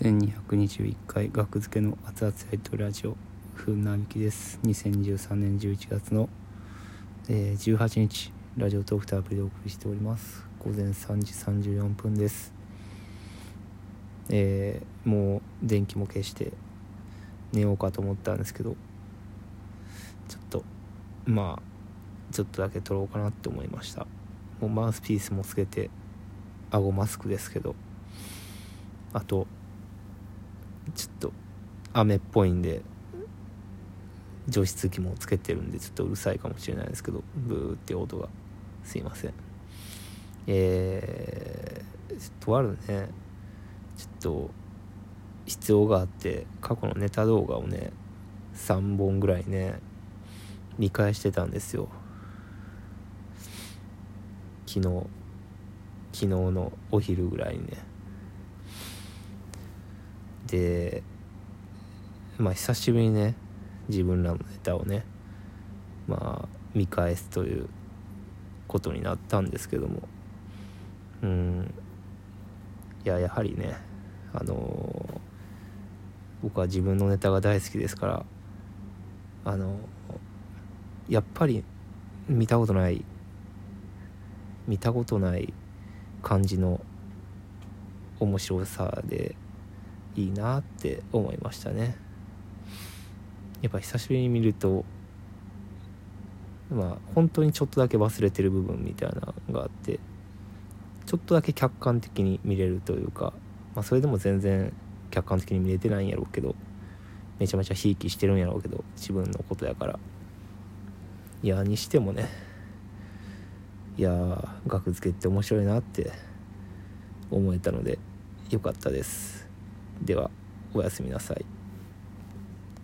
1221回学付けの熱々ライトラジオ風なびきです。2013年11月の、えー、18日ラジオトークとアプリでお送りしております。午前3時34分です。えー、もう電気も消して寝ようかと思ったんですけどちょっとまあちょっとだけ撮ろうかなって思いました。もうマウスピースもつけて顎マスクですけどあとちょっと雨っぽいんで除湿機もつけてるんでちょっとうるさいかもしれないですけどブーって音が。すいません。えー、とあるね。ちょっと必要があって過去のネタ動画をね3本ぐらいね見返してたんですよ。昨日昨日のお昼ぐらいにね。でまあ久しぶりにね自分らのネタをねまあ見返すということになったんですけども。うん。いややはりねあのー、僕は自分のネタが大好きですからあのー、やっぱり見たことない見たことない感じの面白さでいいなって思いましたね。やっぱ久しぶりに見るとまあ本当にちょっとだけ忘れてる部分みたいなのがあってちょっとだけ客観的に見れるというか、まあ、それでも全然客観的に見れてないんやろうけどめちゃめちゃひいきしてるんやろうけど自分のことやから。いやにしてもねいや額付けって面白いなって思えたのでよかったです。ではおやすみなさい。